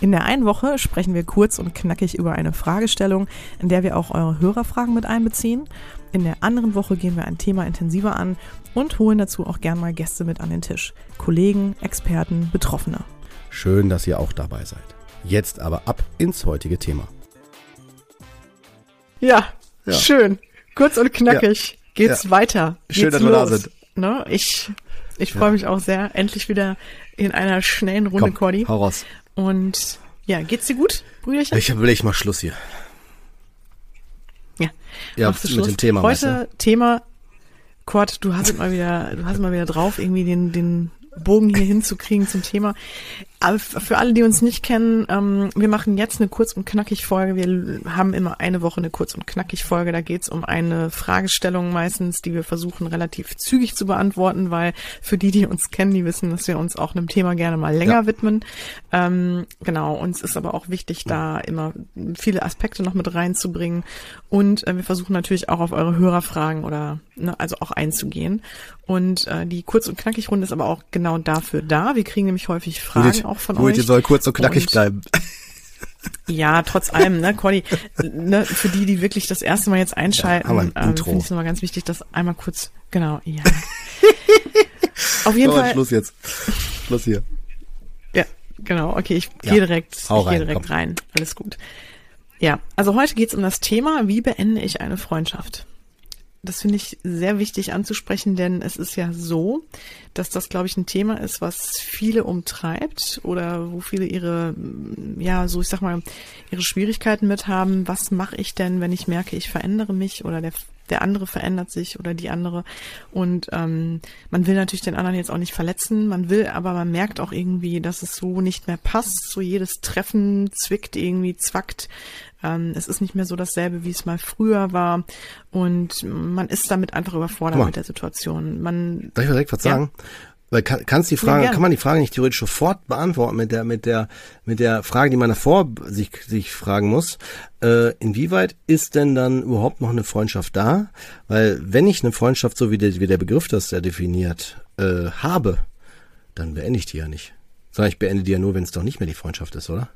In der einen Woche sprechen wir kurz und knackig über eine Fragestellung, in der wir auch eure Hörerfragen mit einbeziehen. In der anderen Woche gehen wir ein Thema intensiver an und holen dazu auch gern mal Gäste mit an den Tisch. Kollegen, Experten, Betroffene. Schön, dass ihr auch dabei seid. Jetzt aber ab ins heutige Thema. Ja, ja. schön. Kurz und knackig ja. geht's ja. weiter. Schön, geht's dass los. wir da sind. Ne? Ich, ich freue mich auch sehr. Endlich wieder in einer schnellen Runde, Komm, Cordy. Hau raus. Und ja, geht's dir gut, Brüderchen? Ich will ich mal Schluss hier. Ja, ja mit Schluss. dem Thema. Heute weißt du? Thema, Cord, du hast mal wieder, du hast mal wieder drauf, irgendwie den, den Bogen hier hinzukriegen zum Thema. Für alle, die uns nicht kennen, ähm, wir machen jetzt eine kurz und knackig Folge. Wir haben immer eine Woche eine kurz und knackig Folge. Da geht es um eine Fragestellung meistens, die wir versuchen relativ zügig zu beantworten, weil für die, die uns kennen, die wissen, dass wir uns auch einem Thema gerne mal länger ja. widmen. Ähm, genau, uns ist aber auch wichtig, da immer viele Aspekte noch mit reinzubringen. Und äh, wir versuchen natürlich auch auf eure Hörerfragen oder ne, also auch einzugehen. Und äh, die kurz und knackig Runde ist aber auch genau dafür da. Wir kriegen nämlich häufig Fragen auch von Ruhig, euch. soll kurz und knackig und, bleiben. Ja, trotz allem, ne, Cordy, ne, für die, die wirklich das erste Mal jetzt einschalten, ja, ähm, finde ich es nochmal ganz wichtig, das einmal kurz, genau, ja. Auf jeden so, Fall. Schluss jetzt. Schluss hier. Ja, genau, okay, ich gehe ja, direkt, ich gehe direkt komm. rein. Alles gut. Ja, also heute geht's um das Thema, wie beende ich eine Freundschaft? Das finde ich sehr wichtig anzusprechen, denn es ist ja so, dass das, glaube ich, ein Thema ist, was viele umtreibt oder wo viele ihre, ja, so ich sag mal, ihre Schwierigkeiten mit haben. Was mache ich denn, wenn ich merke, ich verändere mich oder der, der andere verändert sich oder die andere? Und ähm, man will natürlich den anderen jetzt auch nicht verletzen, man will, aber man merkt auch irgendwie, dass es so nicht mehr passt. So jedes Treffen zwickt irgendwie, zwackt. Ähm, es ist nicht mehr so dasselbe, wie es mal früher war. Und man ist damit einfach überfordert mit der Situation. Man, Darf ich direkt was sagen? Weil kann, kannst die Frage, ja, kann man die Frage nicht theoretisch sofort beantworten mit der, mit der, mit der Frage, die man davor sich, sich fragen muss. Äh, inwieweit ist denn dann überhaupt noch eine Freundschaft da? Weil wenn ich eine Freundschaft, so wie der, wie der Begriff das ja definiert, äh, habe, dann beende ich die ja nicht. Sondern ich beende die ja nur, wenn es doch nicht mehr die Freundschaft ist, oder?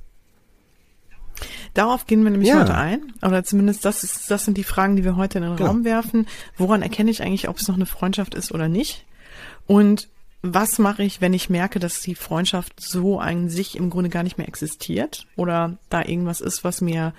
Darauf gehen wir nämlich ja. heute ein. Oder zumindest das ist, das sind die Fragen, die wir heute in den genau. Raum werfen. Woran erkenne ich eigentlich, ob es noch eine Freundschaft ist oder nicht? Und was mache ich, wenn ich merke, dass die Freundschaft so an sich im Grunde gar nicht mehr existiert? Oder da irgendwas ist, was mir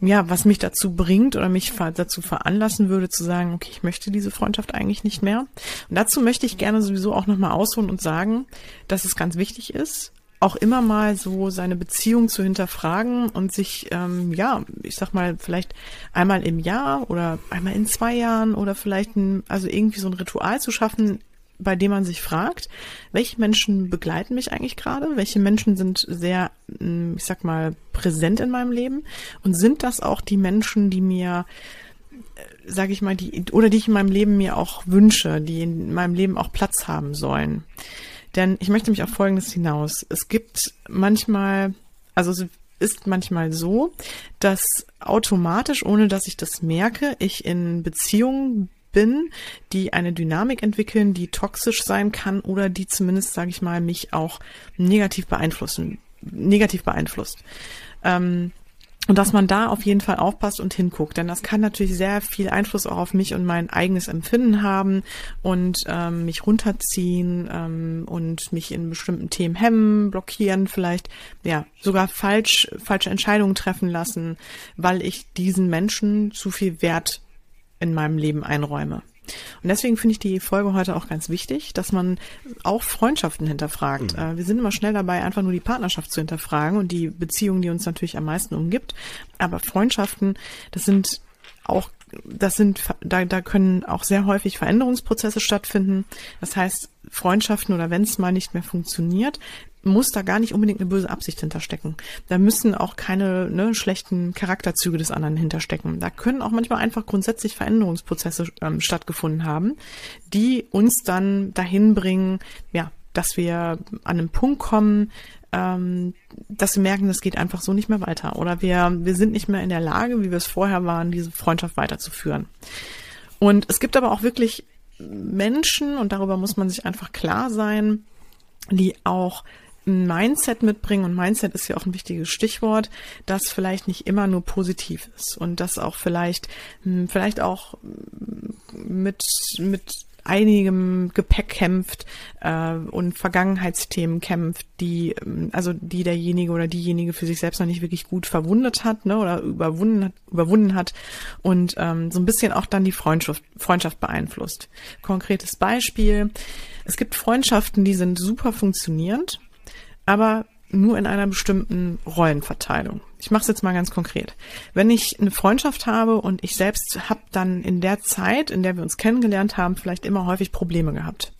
ja, was mich dazu bringt oder mich dazu veranlassen würde zu sagen, okay, ich möchte diese Freundschaft eigentlich nicht mehr. Und dazu möchte ich gerne sowieso auch nochmal ausholen und sagen, dass es ganz wichtig ist, auch immer mal so seine Beziehung zu hinterfragen und sich, ähm, ja, ich sag mal, vielleicht einmal im Jahr oder einmal in zwei Jahren oder vielleicht ein, also irgendwie so ein Ritual zu schaffen, bei dem man sich fragt, welche Menschen begleiten mich eigentlich gerade? Welche Menschen sind sehr, hm, ich sag mal, präsent in meinem Leben? Und sind das auch die Menschen, die mir, äh, sage ich mal, die oder die ich in meinem Leben mir auch wünsche, die in meinem Leben auch Platz haben sollen? Denn ich möchte mich auf Folgendes hinaus. Es gibt manchmal, also es ist manchmal so, dass automatisch, ohne dass ich das merke, ich in Beziehungen bin, die eine Dynamik entwickeln, die toxisch sein kann oder die zumindest, sage ich mal, mich auch negativ beeinflussen, negativ beeinflusst. Ähm, und dass man da auf jeden Fall aufpasst und hinguckt, denn das kann natürlich sehr viel Einfluss auch auf mich und mein eigenes Empfinden haben und ähm, mich runterziehen ähm, und mich in bestimmten Themen hemmen, blockieren, vielleicht ja sogar falsch falsche Entscheidungen treffen lassen, weil ich diesen Menschen zu viel Wert in meinem Leben einräume. Und deswegen finde ich die Folge heute auch ganz wichtig, dass man auch Freundschaften hinterfragt. Mhm. Äh, wir sind immer schnell dabei, einfach nur die Partnerschaft zu hinterfragen und die Beziehung, die uns natürlich am meisten umgibt. Aber Freundschaften, das sind auch das sind, da, da können auch sehr häufig Veränderungsprozesse stattfinden. Das heißt, Freundschaften oder wenn es mal nicht mehr funktioniert, muss da gar nicht unbedingt eine böse Absicht hinterstecken. Da müssen auch keine ne, schlechten Charakterzüge des anderen hinterstecken. Da können auch manchmal einfach grundsätzlich Veränderungsprozesse ähm, stattgefunden haben, die uns dann dahin bringen, ja, dass wir an einen Punkt kommen, ähm, dass wir merken, das geht einfach so nicht mehr weiter. Oder wir, wir sind nicht mehr in der Lage, wie wir es vorher waren, diese Freundschaft weiterzuführen. Und es gibt aber auch wirklich Menschen, und darüber muss man sich einfach klar sein, die auch ein Mindset mitbringen und Mindset ist ja auch ein wichtiges Stichwort, das vielleicht nicht immer nur positiv ist und das auch vielleicht hm, vielleicht auch mit mit einigem Gepäck kämpft äh, und Vergangenheitsthemen kämpft, die ähm, also die derjenige oder diejenige für sich selbst noch nicht wirklich gut verwundet hat, ne, oder überwunden hat, überwunden hat und ähm, so ein bisschen auch dann die Freundschaft Freundschaft beeinflusst. Konkretes Beispiel: Es gibt Freundschaften, die sind super funktionierend, aber nur in einer bestimmten Rollenverteilung. Ich mache es jetzt mal ganz konkret. Wenn ich eine Freundschaft habe und ich selbst habe dann in der Zeit, in der wir uns kennengelernt haben, vielleicht immer häufig Probleme gehabt.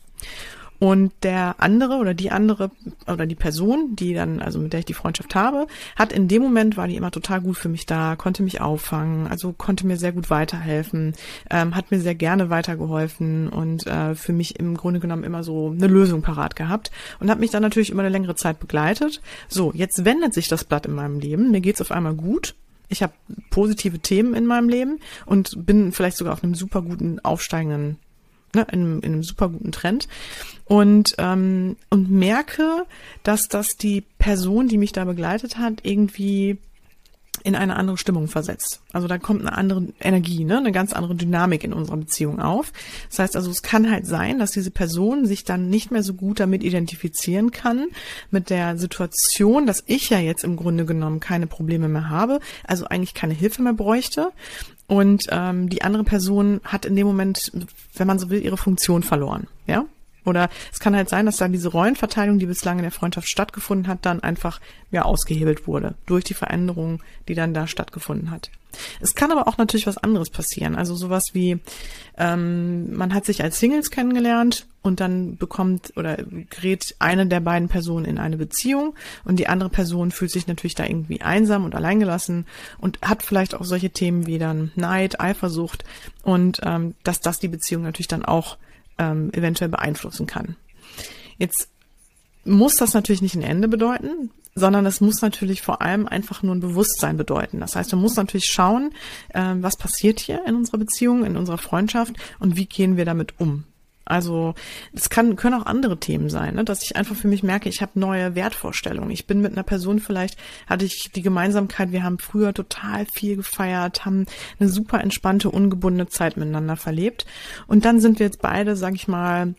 Und der andere oder die andere oder die Person, die dann, also mit der ich die Freundschaft habe, hat in dem Moment, war die immer total gut für mich da, konnte mich auffangen, also konnte mir sehr gut weiterhelfen, ähm, hat mir sehr gerne weitergeholfen und äh, für mich im Grunde genommen immer so eine Lösung parat gehabt und hat mich dann natürlich über eine längere Zeit begleitet. So, jetzt wendet sich das Blatt in meinem Leben, mir geht's auf einmal gut, ich habe positive Themen in meinem Leben und bin vielleicht sogar auf einem super guten aufsteigenden ne, in, in einem super guten Trend und ähm, und merke, dass das die Person, die mich da begleitet hat, irgendwie in eine andere Stimmung versetzt. Also da kommt eine andere Energie, ne, eine ganz andere Dynamik in unserer Beziehung auf. Das heißt also, es kann halt sein, dass diese Person sich dann nicht mehr so gut damit identifizieren kann, mit der Situation, dass ich ja jetzt im Grunde genommen keine Probleme mehr habe, also eigentlich keine Hilfe mehr bräuchte. Und ähm, die andere Person hat in dem Moment, wenn man so will, ihre Funktion verloren. Ja, oder es kann halt sein, dass dann diese Rollenverteilung, die bislang in der Freundschaft stattgefunden hat, dann einfach ja ausgehebelt wurde durch die Veränderung, die dann da stattgefunden hat. Es kann aber auch natürlich was anderes passieren. Also sowas wie, ähm, man hat sich als Singles kennengelernt und dann bekommt oder gerät eine der beiden Personen in eine Beziehung und die andere Person fühlt sich natürlich da irgendwie einsam und alleingelassen und hat vielleicht auch solche Themen wie dann Neid, Eifersucht und ähm, dass das die Beziehung natürlich dann auch ähm, eventuell beeinflussen kann. Jetzt muss das natürlich nicht ein Ende bedeuten, sondern es muss natürlich vor allem einfach nur ein Bewusstsein bedeuten. Das heißt, man muss natürlich schauen, äh, was passiert hier in unserer Beziehung, in unserer Freundschaft und wie gehen wir damit um. Also es kann, können auch andere Themen sein, ne? dass ich einfach für mich merke, ich habe neue Wertvorstellungen. Ich bin mit einer Person vielleicht, hatte ich die Gemeinsamkeit, wir haben früher total viel gefeiert, haben eine super entspannte, ungebundene Zeit miteinander verlebt. Und dann sind wir jetzt beide, sag ich mal,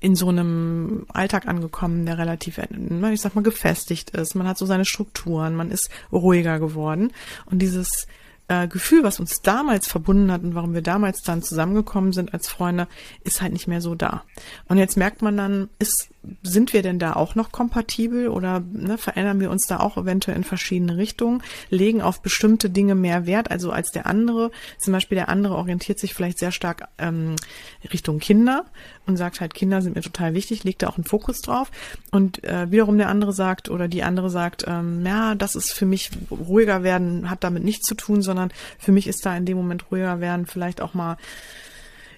in so einem Alltag angekommen, der relativ, ich sag mal, gefestigt ist. Man hat so seine Strukturen, man ist ruhiger geworden. Und dieses äh, Gefühl, was uns damals verbunden hat und warum wir damals dann zusammengekommen sind als Freunde, ist halt nicht mehr so da. Und jetzt merkt man dann, ist, sind wir denn da auch noch kompatibel oder ne, verändern wir uns da auch eventuell in verschiedene Richtungen, legen auf bestimmte Dinge mehr Wert, also als der andere. Zum Beispiel der andere orientiert sich vielleicht sehr stark ähm, Richtung Kinder und sagt halt, Kinder sind mir total wichtig, legt da auch einen Fokus drauf. Und äh, wiederum der andere sagt oder die andere sagt, ähm, ja, das ist für mich ruhiger werden, hat damit nichts zu tun, sondern für mich ist da in dem Moment ruhiger werden vielleicht auch mal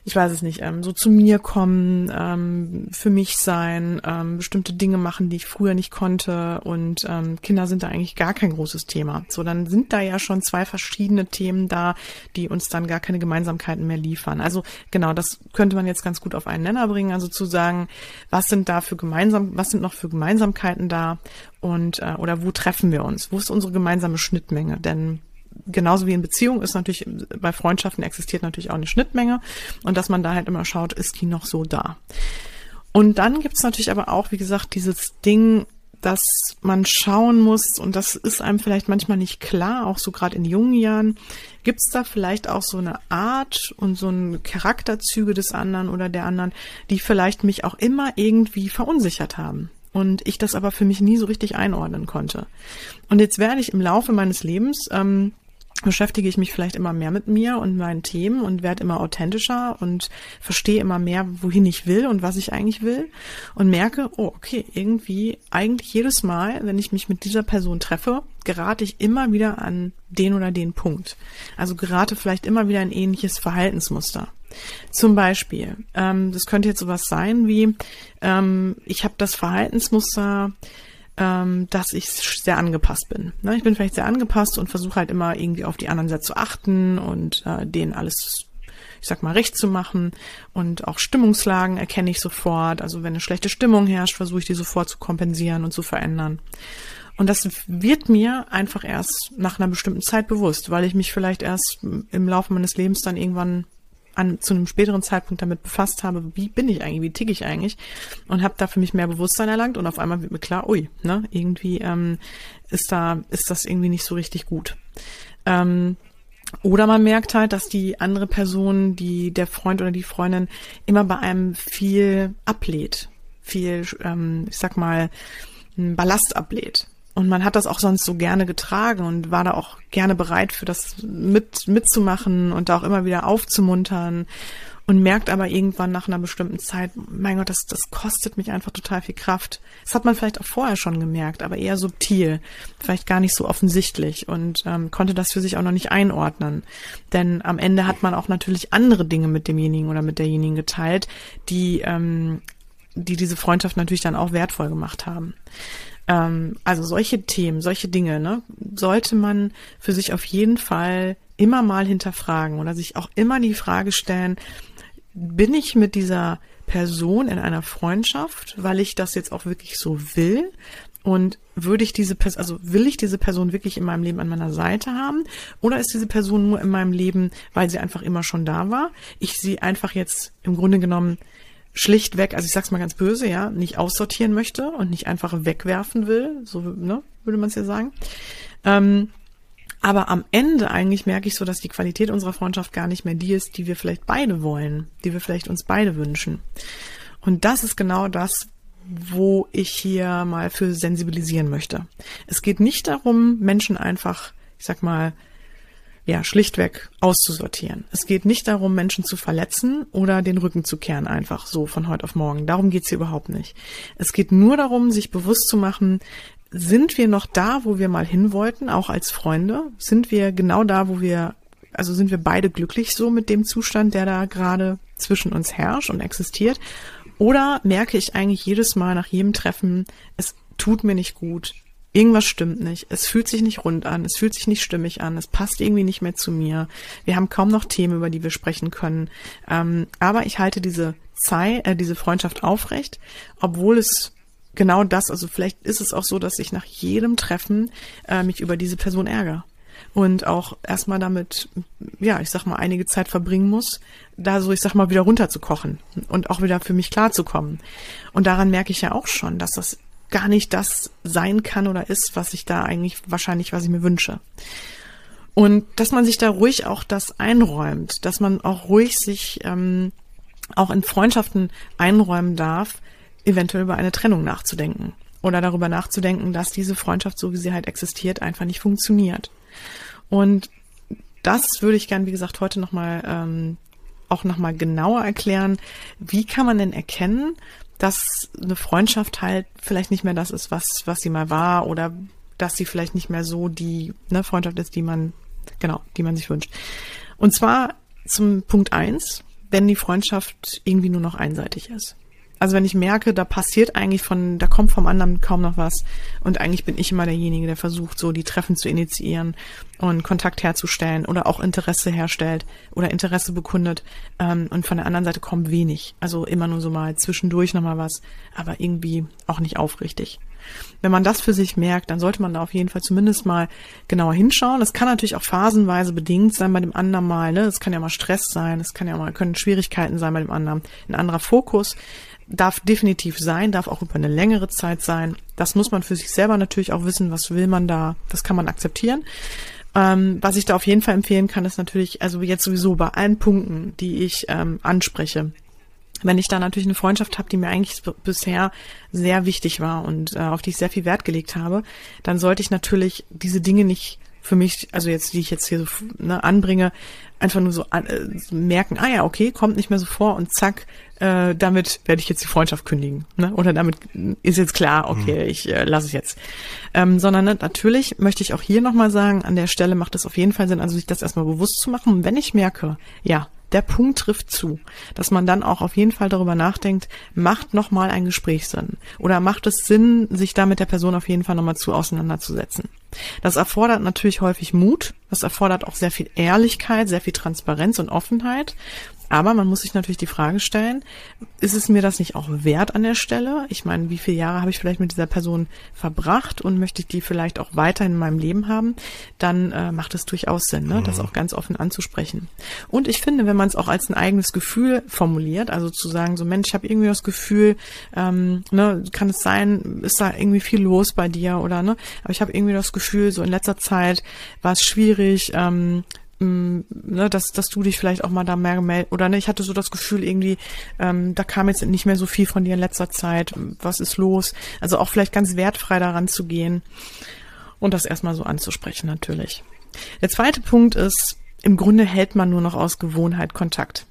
ich weiß es nicht, ähm, so zu mir kommen, ähm, für mich sein, ähm, bestimmte Dinge machen, die ich früher nicht konnte und ähm, Kinder sind da eigentlich gar kein großes Thema. So, dann sind da ja schon zwei verschiedene Themen da, die uns dann gar keine Gemeinsamkeiten mehr liefern. Also genau, das könnte man jetzt ganz gut auf einen Nenner bringen, also zu sagen, was sind da für gemeinsam, was sind noch für Gemeinsamkeiten da und äh, oder wo treffen wir uns? Wo ist unsere gemeinsame Schnittmenge? Denn genauso wie in Beziehungen ist natürlich, bei Freundschaften existiert natürlich auch eine Schnittmenge und dass man da halt immer schaut, ist die noch so da. Und dann gibt's natürlich aber auch, wie gesagt, dieses Ding, dass man schauen muss, und das ist einem vielleicht manchmal nicht klar, auch so gerade in jungen Jahren, gibt's da vielleicht auch so eine Art und so ein Charakterzüge des anderen oder der anderen, die vielleicht mich auch immer irgendwie verunsichert haben und ich das aber für mich nie so richtig einordnen konnte. Und jetzt werde ich im Laufe meines Lebens ähm, beschäftige ich mich vielleicht immer mehr mit mir und meinen Themen und werde immer authentischer und verstehe immer mehr, wohin ich will und was ich eigentlich will und merke, oh, okay, irgendwie eigentlich jedes Mal, wenn ich mich mit dieser Person treffe, gerate ich immer wieder an den oder den Punkt. Also gerate vielleicht immer wieder ein ähnliches Verhaltensmuster. Zum Beispiel, ähm, das könnte jetzt sowas sein wie, ähm, ich habe das Verhaltensmuster, ähm, dass ich sehr angepasst bin. Ne? Ich bin vielleicht sehr angepasst und versuche halt immer irgendwie auf die anderen sehr zu achten und äh, denen alles ich sag mal, recht zu machen. Und auch Stimmungslagen erkenne ich sofort. Also wenn eine schlechte Stimmung herrscht, versuche ich die sofort zu kompensieren und zu verändern. Und das wird mir einfach erst nach einer bestimmten Zeit bewusst, weil ich mich vielleicht erst im Laufe meines Lebens dann irgendwann an, zu einem späteren Zeitpunkt damit befasst habe, wie bin ich eigentlich, wie ticke ich eigentlich und habe da für mich mehr Bewusstsein erlangt und auf einmal wird mir klar, ui, ne, irgendwie ähm, ist da, ist das irgendwie nicht so richtig gut. Ähm, oder man merkt halt, dass die andere Person, die der Freund oder die Freundin immer bei einem viel ablehnt, viel, ähm, ich sag mal, Ballast ablehnt. Und man hat das auch sonst so gerne getragen und war da auch gerne bereit für das mit, mitzumachen und da auch immer wieder aufzumuntern und merkt aber irgendwann nach einer bestimmten Zeit, mein Gott, das, das kostet mich einfach total viel Kraft. Das hat man vielleicht auch vorher schon gemerkt, aber eher subtil, vielleicht gar nicht so offensichtlich und ähm, konnte das für sich auch noch nicht einordnen. Denn am Ende hat man auch natürlich andere Dinge mit demjenigen oder mit derjenigen geteilt, die, ähm, die diese Freundschaft natürlich dann auch wertvoll gemacht haben. Ähm, also solche Themen, solche Dinge, ne, sollte man für sich auf jeden Fall immer mal hinterfragen oder sich auch immer die Frage stellen, bin ich mit dieser Person in einer Freundschaft, weil ich das jetzt auch wirklich so will? Und würde ich diese Person, also will ich diese Person wirklich in meinem Leben an meiner Seite haben? Oder ist diese Person nur in meinem Leben, weil sie einfach immer schon da war? Ich sie einfach jetzt im Grunde genommen schlichtweg, also ich sag's mal ganz böse, ja, nicht aussortieren möchte und nicht einfach wegwerfen will, so ne, würde man es ja sagen. Ähm, aber am Ende eigentlich merke ich so, dass die Qualität unserer Freundschaft gar nicht mehr die ist, die wir vielleicht beide wollen, die wir vielleicht uns beide wünschen. Und das ist genau das, wo ich hier mal für sensibilisieren möchte. Es geht nicht darum, Menschen einfach, ich sag mal, ja, schlichtweg auszusortieren. Es geht nicht darum, Menschen zu verletzen oder den Rücken zu kehren, einfach so von heute auf morgen. Darum geht's hier überhaupt nicht. Es geht nur darum, sich bewusst zu machen, sind wir noch da, wo wir mal hin wollten, auch als Freunde? Sind wir genau da, wo wir, also sind wir beide glücklich so mit dem Zustand, der da gerade zwischen uns herrscht und existiert? Oder merke ich eigentlich jedes Mal nach jedem Treffen, es tut mir nicht gut, irgendwas stimmt nicht. Es fühlt sich nicht rund an. Es fühlt sich nicht stimmig an. Es passt irgendwie nicht mehr zu mir. Wir haben kaum noch Themen, über die wir sprechen können. Ähm, aber ich halte diese Zeit, äh, diese Freundschaft aufrecht, obwohl es genau das, also vielleicht ist es auch so, dass ich nach jedem Treffen äh, mich über diese Person ärgere und auch erstmal damit, ja, ich sag mal, einige Zeit verbringen muss, da so, ich sag mal, wieder runterzukochen und auch wieder für mich klarzukommen. Und daran merke ich ja auch schon, dass das gar nicht das sein kann oder ist, was ich da eigentlich wahrscheinlich, was ich mir wünsche. Und dass man sich da ruhig auch das einräumt, dass man auch ruhig sich ähm, auch in Freundschaften einräumen darf, eventuell über eine Trennung nachzudenken oder darüber nachzudenken, dass diese Freundschaft, so wie sie halt existiert, einfach nicht funktioniert. Und das würde ich gern, wie gesagt, heute nochmal ähm, auch nochmal genauer erklären. Wie kann man denn erkennen, dass eine Freundschaft halt vielleicht nicht mehr das ist, was, was sie mal war oder dass sie vielleicht nicht mehr so die ne, Freundschaft ist, die man, genau, die man sich wünscht. Und zwar zum Punkt eins, wenn die Freundschaft irgendwie nur noch einseitig ist. Also wenn ich merke, da passiert eigentlich von, da kommt vom anderen kaum noch was und eigentlich bin ich immer derjenige, der versucht, so die Treffen zu initiieren und Kontakt herzustellen oder auch Interesse herstellt oder Interesse bekundet ähm, und von der anderen Seite kommt wenig. Also immer nur so mal zwischendurch nochmal was, aber irgendwie auch nicht aufrichtig. Wenn man das für sich merkt, dann sollte man da auf jeden Fall zumindest mal genauer hinschauen. Das kann natürlich auch phasenweise bedingt sein bei dem anderen mal. Ne? Es kann ja mal Stress sein, es kann ja mal können Schwierigkeiten sein bei dem anderen, ein anderer Fokus darf definitiv sein, darf auch über eine längere Zeit sein. Das muss man für sich selber natürlich auch wissen, was will man da, das kann man akzeptieren. Ähm, was ich da auf jeden Fall empfehlen kann, ist natürlich, also jetzt sowieso bei allen Punkten, die ich ähm, anspreche, wenn ich da natürlich eine Freundschaft habe, die mir eigentlich bisher sehr wichtig war und äh, auf die ich sehr viel Wert gelegt habe, dann sollte ich natürlich diese Dinge nicht für mich, also jetzt, die ich jetzt hier so ne, anbringe, einfach nur so äh, merken, ah ja, okay, kommt nicht mehr so vor und zack, äh, damit werde ich jetzt die Freundschaft kündigen. Ne? Oder damit ist jetzt klar, okay, mhm. ich äh, lasse es jetzt. Ähm, sondern ne, natürlich möchte ich auch hier nochmal sagen, an der Stelle macht es auf jeden Fall Sinn, also sich das erstmal bewusst zu machen. Und wenn ich merke, ja, der Punkt trifft zu, dass man dann auch auf jeden Fall darüber nachdenkt, macht nochmal ein Gespräch Sinn? Oder macht es Sinn, sich da mit der Person auf jeden Fall nochmal zu auseinanderzusetzen? Das erfordert natürlich häufig Mut, das erfordert auch sehr viel Ehrlichkeit, sehr viel Transparenz und Offenheit. Aber man muss sich natürlich die Frage stellen, ist es mir das nicht auch wert an der Stelle? Ich meine, wie viele Jahre habe ich vielleicht mit dieser Person verbracht und möchte ich die vielleicht auch weiter in meinem Leben haben? Dann äh, macht es durchaus Sinn, ne? das mhm. auch ganz offen anzusprechen. Und ich finde, wenn man es auch als ein eigenes Gefühl formuliert, also zu sagen, so Mensch, ich habe irgendwie das Gefühl, ähm, ne, kann es sein, ist da irgendwie viel los bei dir oder ne? Aber ich habe irgendwie das Gefühl, so in letzter Zeit war es schwierig, ähm, ne, dass, dass du dich vielleicht auch mal da mehr gemeldet oder ne, ich hatte so das Gefühl irgendwie, ähm, da kam jetzt nicht mehr so viel von dir in letzter Zeit, was ist los? Also auch vielleicht ganz wertfrei daran zu gehen und das erstmal so anzusprechen natürlich. Der zweite Punkt ist, im Grunde hält man nur noch aus Gewohnheit Kontakt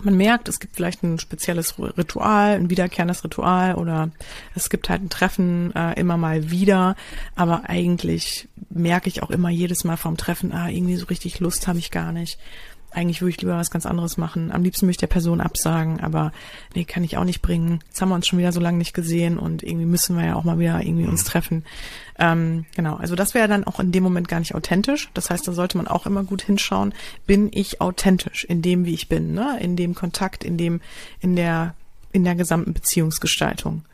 man merkt, es gibt vielleicht ein spezielles Ritual, ein wiederkehrendes Ritual oder es gibt halt ein Treffen äh, immer mal wieder, aber eigentlich merke ich auch immer jedes Mal vom Treffen, ah, irgendwie so richtig Lust habe ich gar nicht eigentlich würde ich lieber was ganz anderes machen. Am liebsten möchte ich der Person absagen, aber nee, kann ich auch nicht bringen. Jetzt haben wir uns schon wieder so lange nicht gesehen und irgendwie müssen wir ja auch mal wieder irgendwie uns mhm. treffen. Ähm, genau, also das wäre dann auch in dem Moment gar nicht authentisch. Das heißt, da sollte man auch immer gut hinschauen, bin ich authentisch in dem, wie ich bin, ne? in dem Kontakt, in dem, in der, in der gesamten Beziehungsgestaltung.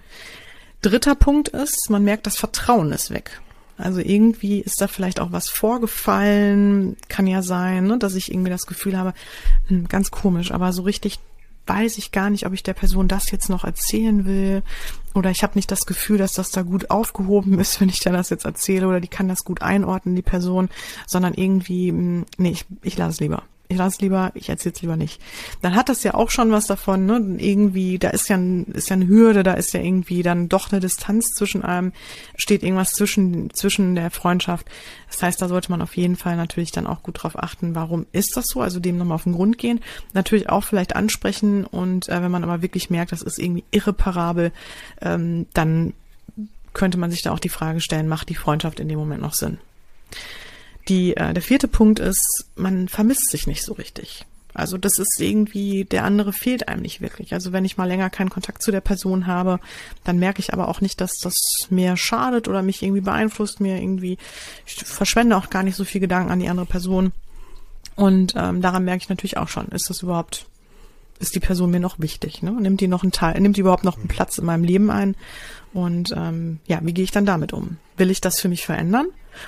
Dritter Punkt ist, man merkt, das Vertrauen ist weg. Also irgendwie ist da vielleicht auch was vorgefallen, kann ja sein, ne, dass ich irgendwie das Gefühl habe, hm, ganz komisch, aber so richtig weiß ich gar nicht, ob ich der Person das jetzt noch erzählen will. Oder ich habe nicht das Gefühl, dass das da gut aufgehoben ist, wenn ich dir das jetzt erzähle. Oder die kann das gut einordnen, die Person, sondern irgendwie, hm, nee, ich, ich lasse es lieber ich lasse lieber, ich erzähle es lieber nicht. Dann hat das ja auch schon was davon, ne? Irgendwie, da ist ja, ein, ist ja eine Hürde, da ist ja irgendwie dann doch eine Distanz zwischen einem, steht irgendwas zwischen, zwischen der Freundschaft. Das heißt, da sollte man auf jeden Fall natürlich dann auch gut drauf achten, warum ist das so? Also dem nochmal auf den Grund gehen. Natürlich auch vielleicht ansprechen und äh, wenn man aber wirklich merkt, das ist irgendwie irreparabel, ähm, dann könnte man sich da auch die Frage stellen, macht die Freundschaft in dem Moment noch Sinn? Die, äh, der vierte Punkt ist, man vermisst sich nicht so richtig. Also das ist irgendwie, der andere fehlt einem nicht wirklich. Also wenn ich mal länger keinen Kontakt zu der Person habe, dann merke ich aber auch nicht, dass das mir schadet oder mich irgendwie beeinflusst, mir irgendwie, ich verschwende auch gar nicht so viel Gedanken an die andere Person. Und ähm, daran merke ich natürlich auch schon, ist das überhaupt, ist die Person mir noch wichtig? Ne? Nimmt die noch einen Teil, nimmt die überhaupt noch einen Platz in meinem Leben ein? Und ähm, ja, wie gehe ich dann damit um? Will ich das für mich verändern?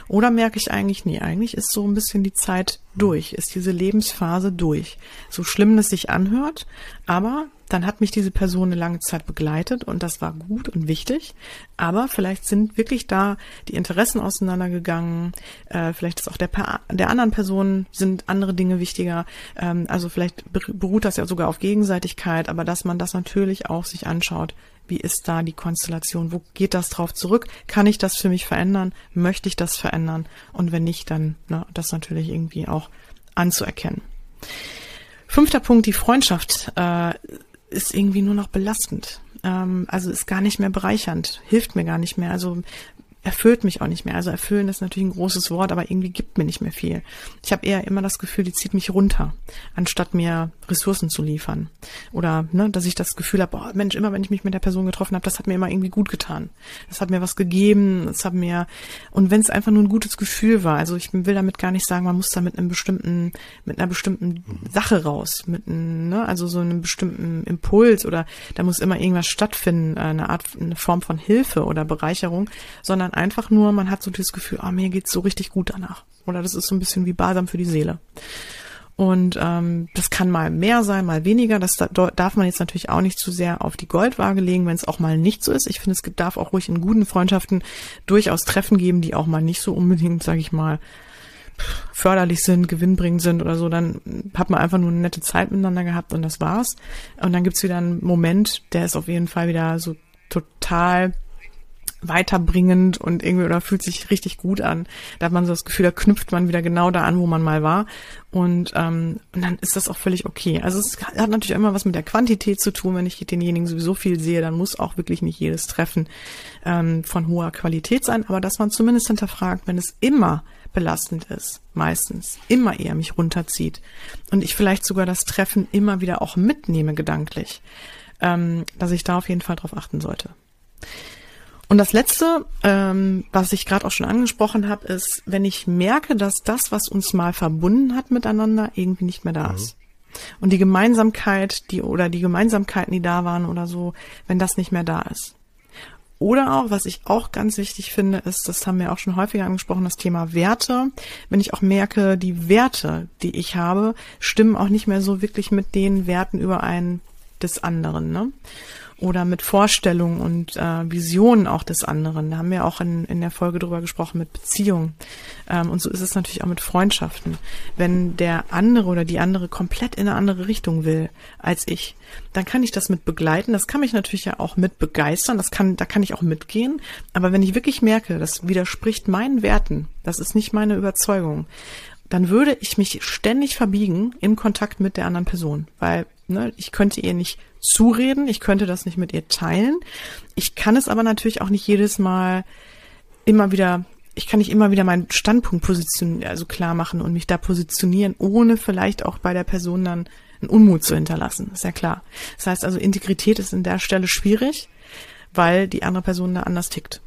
Oder merke ich eigentlich, nee, eigentlich ist so ein bisschen die Zeit durch, ist diese Lebensphase durch. So schlimm es sich anhört, aber dann hat mich diese Person eine lange Zeit begleitet und das war gut und wichtig. Aber vielleicht sind wirklich da die Interessen auseinandergegangen. Äh, vielleicht ist auch der, der anderen Person sind andere Dinge wichtiger. Ähm, also vielleicht beruht das ja sogar auf Gegenseitigkeit, aber dass man das natürlich auch sich anschaut. Wie ist da die Konstellation? Wo geht das drauf zurück? Kann ich das für mich verändern? Möchte ich das verändern? Und wenn nicht, dann ne, das natürlich irgendwie auch anzuerkennen. Fünfter Punkt, die Freundschaft äh, ist irgendwie nur noch belastend. Ähm, also ist gar nicht mehr bereichernd, hilft mir gar nicht mehr. Also erfüllt mich auch nicht mehr. Also erfüllen ist natürlich ein großes Wort, aber irgendwie gibt mir nicht mehr viel. Ich habe eher immer das Gefühl, die zieht mich runter, anstatt mir Ressourcen zu liefern. Oder ne, dass ich das Gefühl habe, oh Mensch, immer wenn ich mich mit der Person getroffen habe, das hat mir immer irgendwie gut getan. Das hat mir was gegeben, das hat mir und wenn es einfach nur ein gutes Gefühl war, also ich will damit gar nicht sagen, man muss da mit einem bestimmten, mit einer bestimmten Sache raus, mit einem, ne, also so einem bestimmten Impuls oder da muss immer irgendwas stattfinden, eine Art, eine Form von Hilfe oder Bereicherung, sondern sondern einfach nur, man hat so das Gefühl, ah, oh, mir geht's so richtig gut danach. Oder das ist so ein bisschen wie Balsam für die Seele. Und ähm, das kann mal mehr sein, mal weniger. Das darf man jetzt natürlich auch nicht zu sehr auf die Goldwaage legen, wenn es auch mal nicht so ist. Ich finde, es darf auch ruhig in guten Freundschaften durchaus Treffen geben, die auch mal nicht so unbedingt, sage ich mal, förderlich sind, gewinnbringend sind oder so, dann hat man einfach nur eine nette Zeit miteinander gehabt und das war's. Und dann gibt's wieder einen Moment, der ist auf jeden Fall wieder so total weiterbringend und irgendwie oder fühlt sich richtig gut an. Da hat man so das Gefühl, da knüpft man wieder genau da an, wo man mal war. Und, ähm, und dann ist das auch völlig okay. Also es hat natürlich immer was mit der Quantität zu tun. Wenn ich denjenigen sowieso viel sehe, dann muss auch wirklich nicht jedes Treffen ähm, von hoher Qualität sein. Aber dass man zumindest hinterfragt, wenn es immer belastend ist, meistens, immer eher mich runterzieht und ich vielleicht sogar das Treffen immer wieder auch mitnehme gedanklich, ähm, dass ich da auf jeden Fall drauf achten sollte. Und das Letzte, ähm, was ich gerade auch schon angesprochen habe, ist, wenn ich merke, dass das, was uns mal verbunden hat miteinander, irgendwie nicht mehr da mhm. ist. Und die Gemeinsamkeit, die oder die Gemeinsamkeiten, die da waren oder so, wenn das nicht mehr da ist. Oder auch, was ich auch ganz wichtig finde, ist, das haben wir auch schon häufiger angesprochen, das Thema Werte. Wenn ich auch merke, die Werte, die ich habe, stimmen auch nicht mehr so wirklich mit den Werten überein des anderen. Ne? Oder mit Vorstellungen und äh, Visionen auch des anderen. Da haben wir auch in, in der Folge drüber gesprochen mit Beziehungen. Ähm, und so ist es natürlich auch mit Freundschaften. Wenn der andere oder die andere komplett in eine andere Richtung will als ich, dann kann ich das mit begleiten. Das kann mich natürlich ja auch mit begeistern. Das kann, da kann ich auch mitgehen. Aber wenn ich wirklich merke, das widerspricht meinen Werten, das ist nicht meine Überzeugung, dann würde ich mich ständig verbiegen im Kontakt mit der anderen Person, weil ne, ich könnte ihr nicht zureden, ich könnte das nicht mit ihr teilen. Ich kann es aber natürlich auch nicht jedes Mal immer wieder, ich kann nicht immer wieder meinen Standpunkt positionieren, also klar machen und mich da positionieren, ohne vielleicht auch bei der Person dann einen Unmut zu hinterlassen. Ist ja klar. Das heißt also, Integrität ist in der Stelle schwierig, weil die andere Person da anders tickt.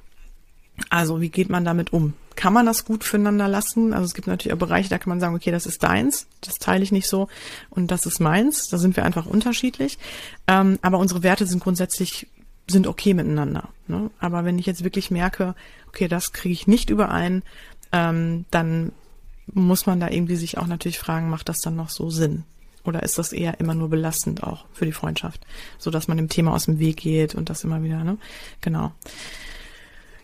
Also, wie geht man damit um? Kann man das gut füreinander lassen. Also es gibt natürlich auch Bereiche, da kann man sagen, okay, das ist deins, das teile ich nicht so und das ist meins. Da sind wir einfach unterschiedlich. Ähm, aber unsere Werte sind grundsätzlich sind okay miteinander. Ne? Aber wenn ich jetzt wirklich merke, okay, das kriege ich nicht überein, ähm, dann muss man da irgendwie sich auch natürlich fragen, macht das dann noch so Sinn? Oder ist das eher immer nur belastend auch für die Freundschaft, so dass man dem Thema aus dem Weg geht und das immer wieder, ne? Genau.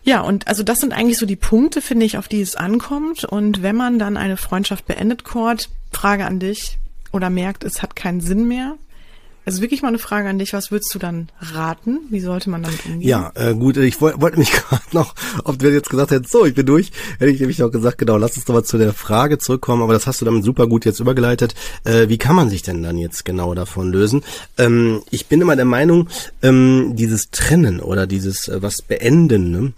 Ja, und also das sind eigentlich so die Punkte, finde ich, auf die es ankommt. Und wenn man dann eine Freundschaft beendet, Cord, Frage an dich oder merkt, es hat keinen Sinn mehr, also wirklich mal eine Frage an dich, was würdest du dann raten? Wie sollte man damit umgehen? Ja, äh, gut, ich wollte wollt mich gerade noch, ob du jetzt gesagt hättest, so, ich bin durch, hätte ich nämlich noch gesagt, genau, lass uns doch mal zu der Frage zurückkommen, aber das hast du damit super gut jetzt übergeleitet. Äh, wie kann man sich denn dann jetzt genau davon lösen? Ähm, ich bin immer der Meinung, ähm, dieses Trennen oder dieses äh, was beenden, ne?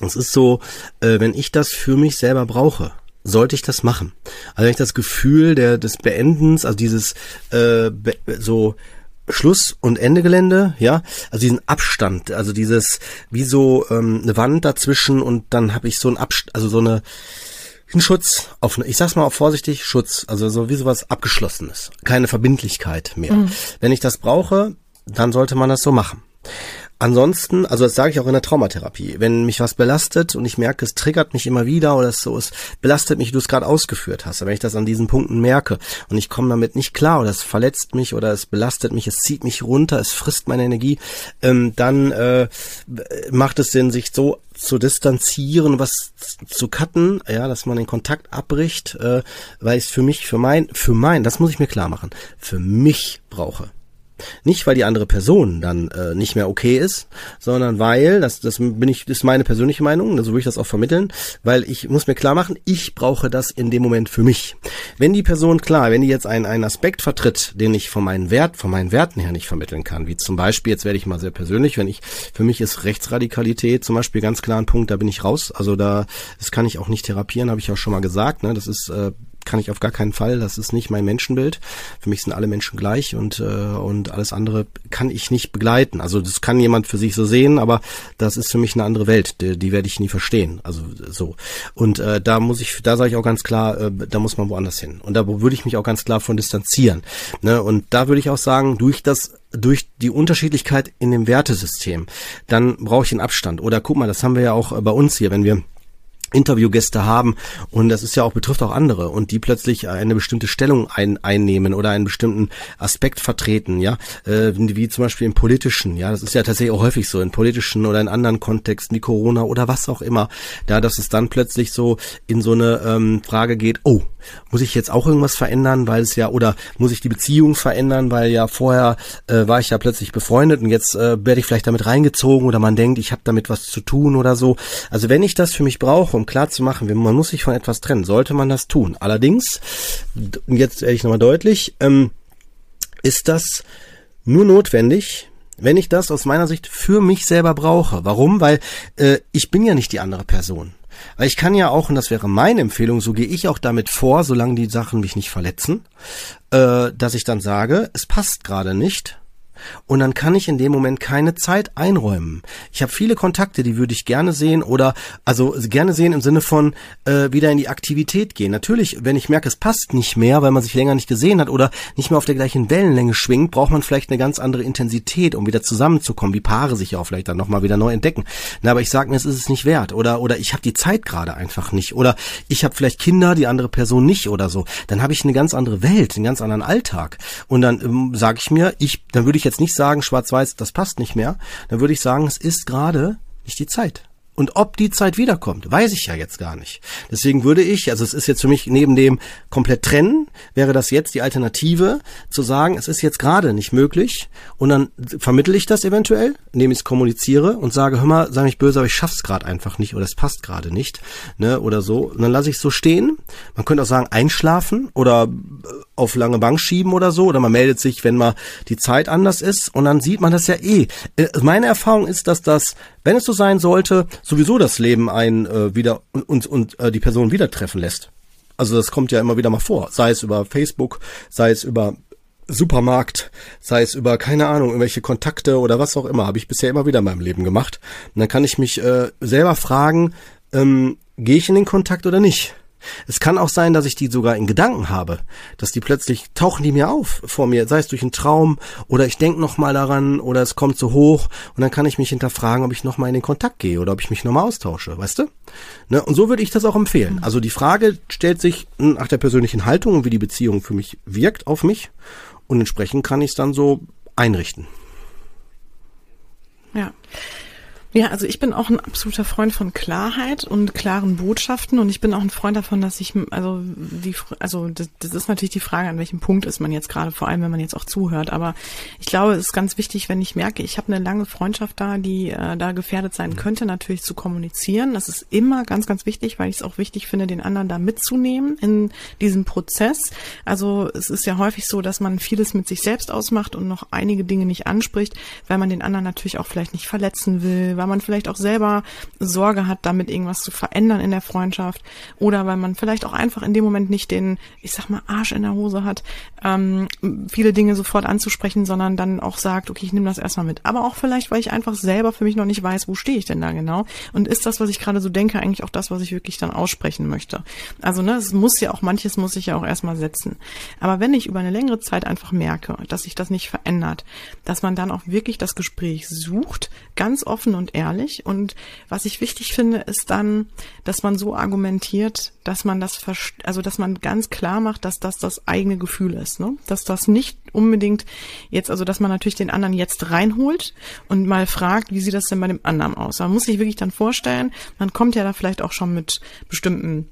Es ist so, äh, wenn ich das für mich selber brauche, sollte ich das machen. Also wenn ich das Gefühl der des Beendens, also dieses äh, be, so Schluss und Ende Gelände, ja, also diesen Abstand, also dieses wie so ähm, eine Wand dazwischen und dann habe ich so ein Abstand, also so eine ein Schutz auf, ich sag's mal auch vorsichtig, Schutz, also so wie sowas abgeschlossenes, keine Verbindlichkeit mehr. Mhm. Wenn ich das brauche, dann sollte man das so machen. Ansonsten, also das sage ich auch in der Traumatherapie, wenn mich was belastet und ich merke, es triggert mich immer wieder oder es so es belastet mich, wie du es gerade ausgeführt hast, wenn ich das an diesen Punkten merke und ich komme damit nicht klar oder es verletzt mich oder es belastet mich, es zieht mich runter, es frisst meine Energie, ähm, dann äh, macht es Sinn, sich so zu distanzieren, was zu cutten, ja, dass man den Kontakt abbricht, äh, weil es für mich, für mein, für mein, das muss ich mir klar machen, für mich brauche. Nicht, weil die andere Person dann äh, nicht mehr okay ist, sondern weil, das, das bin ich, ist meine persönliche Meinung, so würde ich das auch vermitteln, weil ich muss mir klar machen, ich brauche das in dem Moment für mich. Wenn die Person, klar, wenn die jetzt einen, einen Aspekt vertritt, den ich von meinen Wert, von meinen Werten her nicht vermitteln kann, wie zum Beispiel, jetzt werde ich mal sehr persönlich, wenn ich, für mich ist Rechtsradikalität zum Beispiel ganz klar ein Punkt, da bin ich raus, also da, das kann ich auch nicht therapieren, habe ich auch schon mal gesagt, ne, das ist, äh, kann ich auf gar keinen Fall. Das ist nicht mein Menschenbild. Für mich sind alle Menschen gleich und, äh, und alles andere kann ich nicht begleiten. Also das kann jemand für sich so sehen, aber das ist für mich eine andere Welt. Die, die werde ich nie verstehen. Also so. Und äh, da muss ich, da sage ich auch ganz klar, äh, da muss man woanders hin. Und da würde ich mich auch ganz klar von distanzieren. Ne? Und da würde ich auch sagen, durch das durch die Unterschiedlichkeit in dem Wertesystem, dann brauche ich einen Abstand. Oder guck mal, das haben wir ja auch bei uns hier, wenn wir Interviewgäste haben. Und das ist ja auch betrifft auch andere. Und die plötzlich eine bestimmte Stellung ein, einnehmen oder einen bestimmten Aspekt vertreten, ja, äh, wie zum Beispiel im politischen, ja, das ist ja tatsächlich auch häufig so. In politischen oder in anderen Kontexten wie Corona oder was auch immer, da dass es dann plötzlich so in so eine ähm, Frage geht, oh, muss ich jetzt auch irgendwas verändern, weil es ja, oder muss ich die Beziehung verändern, weil ja vorher äh, war ich ja plötzlich befreundet und jetzt äh, werde ich vielleicht damit reingezogen oder man denkt, ich habe damit was zu tun oder so. Also wenn ich das für mich brauche, um klar zu machen, man muss sich von etwas trennen, sollte man das tun. Allerdings, jetzt werde ich nochmal deutlich, ähm, ist das nur notwendig, wenn ich das aus meiner Sicht für mich selber brauche. Warum? Weil äh, ich bin ja nicht die andere Person. Weil ich kann ja auch, und das wäre meine Empfehlung, so gehe ich auch damit vor, solange die Sachen mich nicht verletzen, äh, dass ich dann sage, es passt gerade nicht und dann kann ich in dem Moment keine Zeit einräumen. Ich habe viele Kontakte, die würde ich gerne sehen oder also gerne sehen im Sinne von äh, wieder in die Aktivität gehen. Natürlich, wenn ich merke, es passt nicht mehr, weil man sich länger nicht gesehen hat oder nicht mehr auf der gleichen Wellenlänge schwingt, braucht man vielleicht eine ganz andere Intensität, um wieder zusammenzukommen, wie Paare sich ja auch vielleicht dann nochmal wieder neu entdecken. Na, aber ich sage mir, es ist es nicht wert oder oder ich habe die Zeit gerade einfach nicht oder ich habe vielleicht Kinder, die andere Person nicht oder so. Dann habe ich eine ganz andere Welt, einen ganz anderen Alltag und dann ähm, sage ich mir, ich dann würde ich jetzt nicht sagen, schwarz-weiß, das passt nicht mehr, dann würde ich sagen, es ist gerade nicht die Zeit. Und ob die Zeit wiederkommt, weiß ich ja jetzt gar nicht. Deswegen würde ich, also es ist jetzt für mich neben dem komplett trennen, wäre das jetzt die Alternative, zu sagen, es ist jetzt gerade nicht möglich und dann vermittel ich das eventuell, indem ich es kommuniziere und sage, hör mal, sei mich böse, aber ich schaff's gerade einfach nicht oder es passt gerade nicht, ne, oder so. Und dann lasse ich es so stehen. Man könnte auch sagen, einschlafen oder auf lange Bank schieben oder so, oder man meldet sich, wenn mal die Zeit anders ist und dann sieht man das ja eh. Äh, meine Erfahrung ist, dass das, wenn es so sein sollte, sowieso das Leben ein äh, wieder und, und, und äh, die Person wieder treffen lässt. Also das kommt ja immer wieder mal vor, sei es über Facebook, sei es über Supermarkt, sei es über, keine Ahnung, irgendwelche Kontakte oder was auch immer, habe ich bisher immer wieder in meinem Leben gemacht. Und dann kann ich mich äh, selber fragen, ähm, gehe ich in den Kontakt oder nicht? Es kann auch sein, dass ich die sogar in Gedanken habe, dass die plötzlich tauchen die mir auf vor mir, sei es durch einen Traum oder ich denke noch mal daran oder es kommt so hoch und dann kann ich mich hinterfragen, ob ich noch mal in den Kontakt gehe oder ob ich mich noch mal austausche, weißt du? Ne? Und so würde ich das auch empfehlen. Mhm. Also die Frage stellt sich nach der persönlichen Haltung und wie die Beziehung für mich wirkt auf mich und entsprechend kann ich es dann so einrichten. Ja. Ja, also ich bin auch ein absoluter Freund von Klarheit und klaren Botschaften und ich bin auch ein Freund davon, dass ich, also die, also das, das ist natürlich die Frage, an welchem Punkt ist man jetzt gerade, vor allem wenn man jetzt auch zuhört. Aber ich glaube, es ist ganz wichtig, wenn ich merke, ich habe eine lange Freundschaft da, die äh, da gefährdet sein könnte, natürlich zu kommunizieren. Das ist immer ganz, ganz wichtig, weil ich es auch wichtig finde, den anderen da mitzunehmen in diesem Prozess. Also es ist ja häufig so, dass man vieles mit sich selbst ausmacht und noch einige Dinge nicht anspricht, weil man den anderen natürlich auch vielleicht nicht verletzen will weil man vielleicht auch selber Sorge hat, damit irgendwas zu verändern in der Freundschaft oder weil man vielleicht auch einfach in dem Moment nicht den, ich sag mal, Arsch in der Hose hat, ähm, viele Dinge sofort anzusprechen, sondern dann auch sagt, okay, ich nehme das erstmal mit. Aber auch vielleicht, weil ich einfach selber für mich noch nicht weiß, wo stehe ich denn da genau und ist das, was ich gerade so denke, eigentlich auch das, was ich wirklich dann aussprechen möchte. Also, ne, es muss ja auch, manches muss ich ja auch erstmal setzen. Aber wenn ich über eine längere Zeit einfach merke, dass sich das nicht verändert, dass man dann auch wirklich das Gespräch sucht, ganz offen und und ehrlich. Und was ich wichtig finde, ist dann, dass man so argumentiert, dass man das, also dass man ganz klar macht, dass das das eigene Gefühl ist, ne? Dass das nicht unbedingt jetzt, also dass man natürlich den anderen jetzt reinholt und mal fragt, wie sieht das denn bei dem anderen aus? Man muss sich wirklich dann vorstellen, man kommt ja da vielleicht auch schon mit bestimmten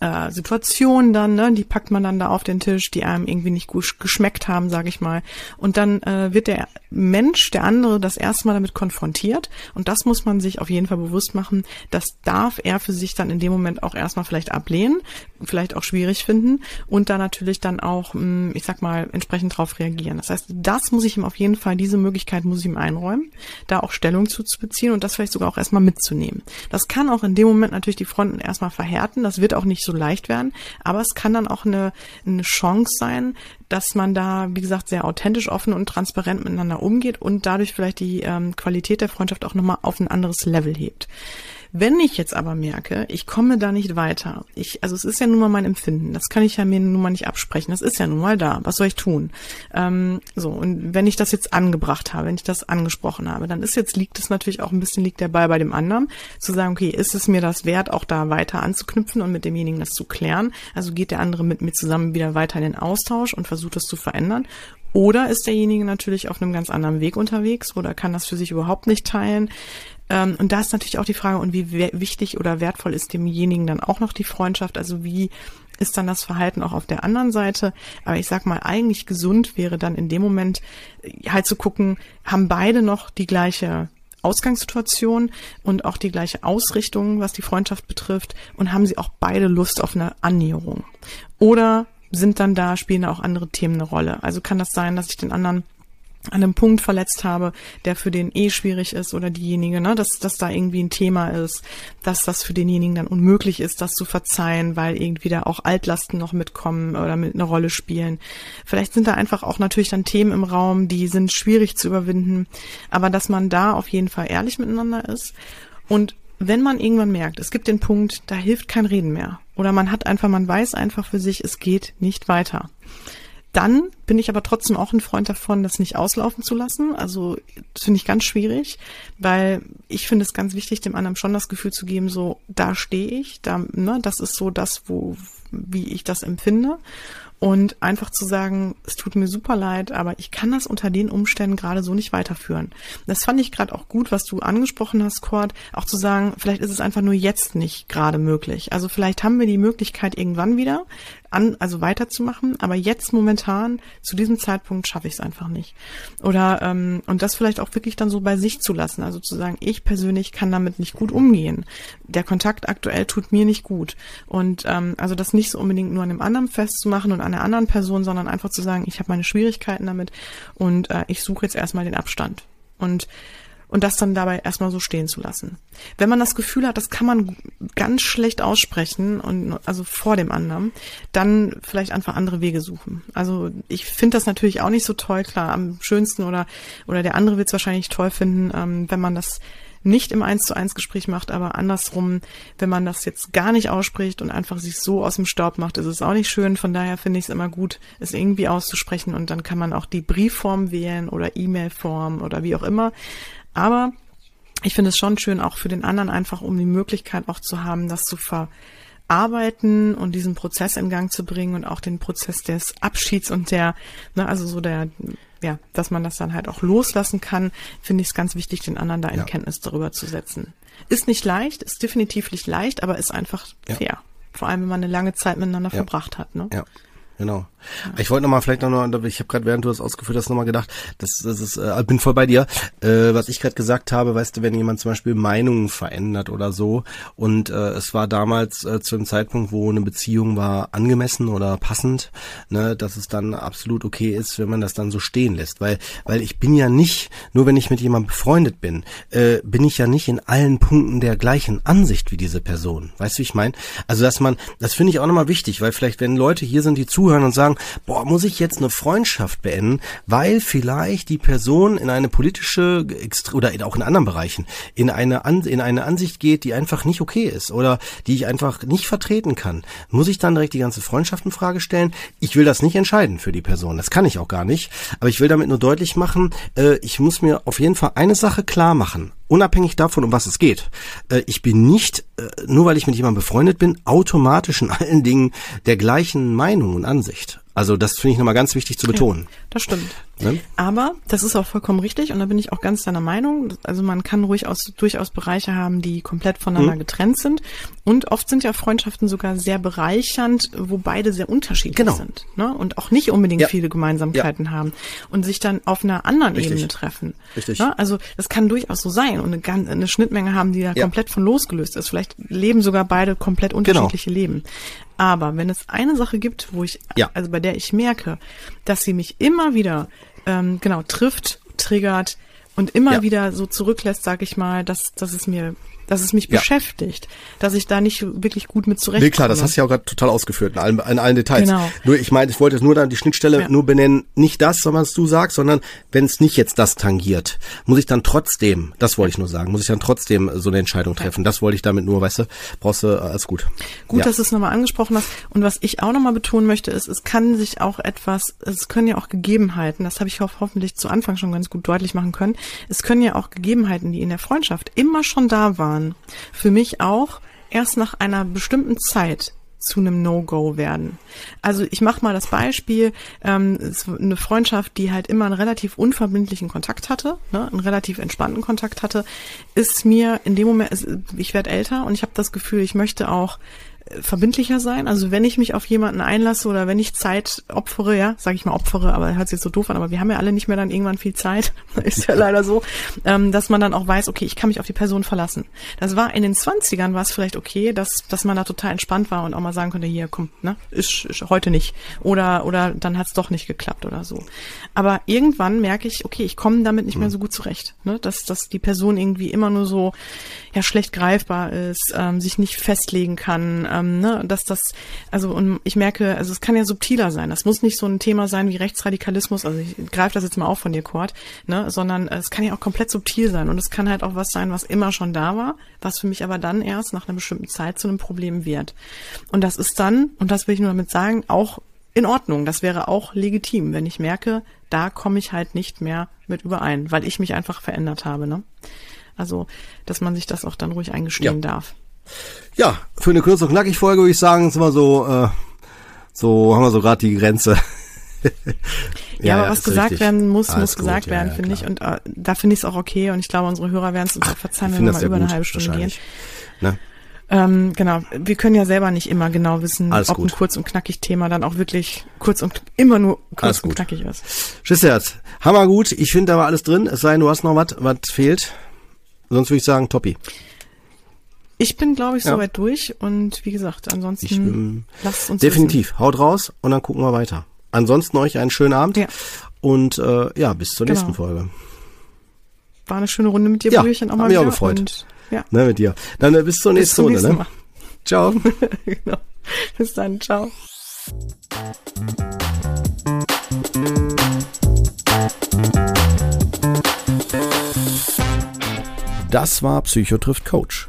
äh, Situationen dann, ne, die packt man dann da auf den Tisch, die einem irgendwie nicht gut geschmeckt haben, sage ich mal. Und dann äh, wird der Mensch, der andere, das erste Mal damit konfrontiert. Und das muss man sich auf jeden Fall bewusst machen. Das darf er für sich dann in dem Moment auch erstmal vielleicht ablehnen, vielleicht auch schwierig finden und da natürlich dann auch, hm, ich sag mal, entsprechend drauf reagieren. Das heißt, das muss ich ihm auf jeden Fall, diese Möglichkeit muss ich ihm einräumen, da auch Stellung zu, zu beziehen und das vielleicht sogar auch erstmal mitzunehmen. Das kann auch in dem Moment natürlich die Fronten erstmal verhärten. Das wird auch nicht so leicht werden, aber es kann dann auch eine, eine Chance sein, dass man da, wie gesagt, sehr authentisch, offen und transparent miteinander umgeht und dadurch vielleicht die ähm, Qualität der Freundschaft auch nochmal auf ein anderes Level hebt. Wenn ich jetzt aber merke, ich komme da nicht weiter, ich, also es ist ja nun mal mein Empfinden, das kann ich ja mir nun mal nicht absprechen, das ist ja nun mal da, was soll ich tun? Ähm, so, und wenn ich das jetzt angebracht habe, wenn ich das angesprochen habe, dann ist jetzt, liegt es natürlich auch ein bisschen, liegt der Ball bei dem anderen, zu sagen, okay, ist es mir das wert, auch da weiter anzuknüpfen und mit demjenigen das zu klären? Also geht der andere mit mir zusammen wieder weiter in den Austausch und versucht das zu verändern? Oder ist derjenige natürlich auf einem ganz anderen Weg unterwegs oder kann das für sich überhaupt nicht teilen? Ähm, und da ist natürlich auch die Frage, und wie wichtig oder wertvoll ist demjenigen dann auch noch die Freundschaft? Also wie ist dann das Verhalten auch auf der anderen Seite. Aber ich sag mal, eigentlich gesund wäre dann in dem Moment äh, halt zu gucken, haben beide noch die gleiche Ausgangssituation und auch die gleiche Ausrichtung, was die Freundschaft betrifft und haben sie auch beide Lust auf eine Annäherung. Oder sind dann da, spielen da auch andere Themen eine Rolle. Also kann das sein, dass ich den anderen an einem Punkt verletzt habe, der für den eh schwierig ist oder diejenige, ne, dass, dass da irgendwie ein Thema ist, dass das für denjenigen dann unmöglich ist, das zu verzeihen, weil irgendwie da auch Altlasten noch mitkommen oder mit eine Rolle spielen. Vielleicht sind da einfach auch natürlich dann Themen im Raum, die sind schwierig zu überwinden, aber dass man da auf jeden Fall ehrlich miteinander ist und wenn man irgendwann merkt, es gibt den Punkt, da hilft kein Reden mehr oder man hat einfach, man weiß einfach für sich, es geht nicht weiter dann bin ich aber trotzdem auch ein Freund davon, das nicht auslaufen zu lassen. Also das finde ich ganz schwierig, weil ich finde es ganz wichtig, dem anderen schon das Gefühl zu geben, so da stehe ich, da, ne, das ist so das, wo wie ich das empfinde und einfach zu sagen, es tut mir super leid, aber ich kann das unter den Umständen gerade so nicht weiterführen. Das fand ich gerade auch gut, was du angesprochen hast, Cord, auch zu sagen, vielleicht ist es einfach nur jetzt nicht gerade möglich. Also vielleicht haben wir die Möglichkeit irgendwann wieder, an, also weiterzumachen, aber jetzt momentan zu diesem Zeitpunkt schaffe ich es einfach nicht. Oder ähm, und das vielleicht auch wirklich dann so bei sich zu lassen, also zu sagen, ich persönlich kann damit nicht gut umgehen. Der Kontakt aktuell tut mir nicht gut und ähm, also das nicht so unbedingt nur an dem anderen festzumachen und an der anderen Person, sondern einfach zu sagen, ich habe meine Schwierigkeiten damit und äh, ich suche jetzt erstmal den Abstand. Und und das dann dabei erstmal so stehen zu lassen. Wenn man das Gefühl hat, das kann man ganz schlecht aussprechen und also vor dem anderen, dann vielleicht einfach andere Wege suchen. Also ich finde das natürlich auch nicht so toll, klar, am schönsten oder oder der andere wird es wahrscheinlich toll finden, ähm, wenn man das nicht im Eins zu eins Gespräch macht, aber andersrum, wenn man das jetzt gar nicht ausspricht und einfach sich so aus dem Staub macht, ist es auch nicht schön. Von daher finde ich es immer gut, es irgendwie auszusprechen und dann kann man auch die Briefform wählen oder E-Mail-Form oder wie auch immer. Aber ich finde es schon schön, auch für den anderen einfach, um die Möglichkeit auch zu haben, das zu verarbeiten und diesen Prozess in Gang zu bringen und auch den Prozess des Abschieds und der, ne, also so der, ja, dass man das dann halt auch loslassen kann, finde ich es ganz wichtig, den anderen da in ja. Kenntnis darüber zu setzen. Ist nicht leicht, ist definitiv nicht leicht, aber ist einfach ja. fair. Vor allem, wenn man eine lange Zeit miteinander ja. verbracht hat. Ne? Ja, genau. Ich wollte nochmal vielleicht noch, noch ich habe gerade während du das ausgeführt hast nochmal gedacht, das, das ist, äh, bin voll bei dir. Äh, was ich gerade gesagt habe, weißt du, wenn jemand zum Beispiel Meinungen verändert oder so und äh, es war damals äh, zu einem Zeitpunkt, wo eine Beziehung war angemessen oder passend, ne, dass es dann absolut okay ist, wenn man das dann so stehen lässt, weil weil ich bin ja nicht, nur wenn ich mit jemandem befreundet bin, äh, bin ich ja nicht in allen Punkten der gleichen Ansicht wie diese Person. Weißt du, wie ich meine? Also dass man, das finde ich auch nochmal wichtig, weil vielleicht wenn Leute hier sind, die zuhören und sagen boah, muss ich jetzt eine Freundschaft beenden, weil vielleicht die Person in eine politische oder auch in anderen Bereichen in eine An in eine Ansicht geht, die einfach nicht okay ist oder die ich einfach nicht vertreten kann. Muss ich dann direkt die ganze Freundschaft in Frage stellen? Ich will das nicht entscheiden für die Person. Das kann ich auch gar nicht. Aber ich will damit nur deutlich machen, äh, ich muss mir auf jeden Fall eine Sache klar machen unabhängig davon, um was es geht. Äh, ich bin nicht, äh, nur weil ich mit jemandem befreundet bin, automatisch in allen Dingen der gleichen Meinung und Ansicht. Also das finde ich nochmal ganz wichtig zu betonen. Ja, das stimmt. Ne? Aber das ist auch vollkommen richtig und da bin ich auch ganz deiner Meinung. Also man kann ruhig aus, durchaus Bereiche haben, die komplett voneinander mhm. getrennt sind. Und oft sind ja Freundschaften sogar sehr bereichernd, wo beide sehr unterschiedlich genau. sind. Ne? Und auch nicht unbedingt ja. viele Gemeinsamkeiten ja. haben und sich dann auf einer anderen richtig. Ebene treffen. Richtig. Ne? Also das kann durchaus so sein und eine, eine Schnittmenge haben, die da komplett von losgelöst ist. Vielleicht leben sogar beide komplett genau. unterschiedliche genau. Leben. Aber wenn es eine Sache gibt, wo ich, ja. also bei der ich merke, dass sie mich immer wieder ähm, genau trifft, triggert und immer ja. wieder so zurücklässt, sag ich mal, dass, dass es mir dass es mich ja. beschäftigt, dass ich da nicht wirklich gut mit zurechtkomme. Nee, klar, das hast du ja auch gerade total ausgeführt in allen, in allen Details. Genau. Nur, ich meine, ich wollte nur dann die Schnittstelle ja. nur benennen, nicht das, was du sagst, sondern wenn es nicht jetzt das tangiert, muss ich dann trotzdem, das wollte ich nur sagen, muss ich dann trotzdem so eine Entscheidung treffen. Ja. Das wollte ich damit nur, weißt du, brauchst du äh, alles gut. Gut, dass du es nochmal angesprochen hast. Und was ich auch nochmal betonen möchte, ist, es kann sich auch etwas, es können ja auch Gegebenheiten, das habe ich ho hoffentlich zu Anfang schon ganz gut deutlich machen können, es können ja auch Gegebenheiten, die in der Freundschaft immer schon da waren, waren, für mich auch erst nach einer bestimmten Zeit zu einem No-Go werden. Also ich mache mal das Beispiel, ähm, eine Freundschaft, die halt immer einen relativ unverbindlichen Kontakt hatte, ne, einen relativ entspannten Kontakt hatte, ist mir in dem Moment, ich werde älter und ich habe das Gefühl, ich möchte auch verbindlicher sein. Also wenn ich mich auf jemanden einlasse oder wenn ich Zeit opfere, ja, sage ich mal opfere, aber hört sich jetzt so doof an, aber wir haben ja alle nicht mehr dann irgendwann viel Zeit, ist ja leider so, ähm, dass man dann auch weiß, okay, ich kann mich auf die Person verlassen. Das war in den 20ern war es vielleicht okay, dass, dass man da total entspannt war und auch mal sagen konnte, hier, komm, ne, ist, ist heute nicht. Oder, oder dann hat es doch nicht geklappt oder so. Aber irgendwann merke ich, okay, ich komme damit nicht mehr so gut zurecht. Ne? Dass, dass die Person irgendwie immer nur so ja schlecht greifbar ist, ähm, sich nicht festlegen kann, ähm, ne? dass das, also und ich merke, also es kann ja subtiler sein. Das muss nicht so ein Thema sein wie Rechtsradikalismus, also ich greife das jetzt mal auf von dir, Kurt, ne? sondern es kann ja auch komplett subtil sein und es kann halt auch was sein, was immer schon da war, was für mich aber dann erst nach einer bestimmten Zeit zu einem Problem wird. Und das ist dann, und das will ich nur damit sagen, auch in Ordnung. Das wäre auch legitim, wenn ich merke, da komme ich halt nicht mehr mit überein, weil ich mich einfach verändert habe. Ne? Also, dass man sich das auch dann ruhig eingestehen ja. darf. Ja, für eine kurze und knackig Folge würde ich sagen, sind wir so, äh, so haben wir so gerade die Grenze. ja, ja, aber was gesagt richtig. werden muss, Alles muss gesagt gut, werden, ja, finde ich. Und äh, da finde ich es auch okay. Und ich glaube, unsere Hörer werden es uns auch verzeihen, wenn wir mal über gut, eine halbe Stunde gehen. Ne? Ähm, genau, wir können ja selber nicht immer genau wissen, Alles ob gut. ein kurz und knackig Thema dann auch wirklich kurz und immer nur kurz alles und gut. knackig ist. Schissherz, hammer gut. Ich finde da war alles drin. Es sei denn, du hast noch was, was fehlt. Sonst würde ich sagen, Toppi. Ich bin, glaube ich, ja. soweit durch und wie gesagt, ansonsten ich, ähm, lasst uns definitiv. Wissen. Haut raus und dann gucken wir weiter. Ansonsten euch einen schönen Abend ja. und äh, ja, bis zur genau. nächsten Folge. War eine schöne Runde mit dir, ja, Brüderchen, auch mal mich auch gefreut. Und ja. Ne, mit dir. Dann äh, bis zur bis nächsten Runde. Ne? Ciao. genau. Bis dann. Ciao. Das war Psycho trifft Coach,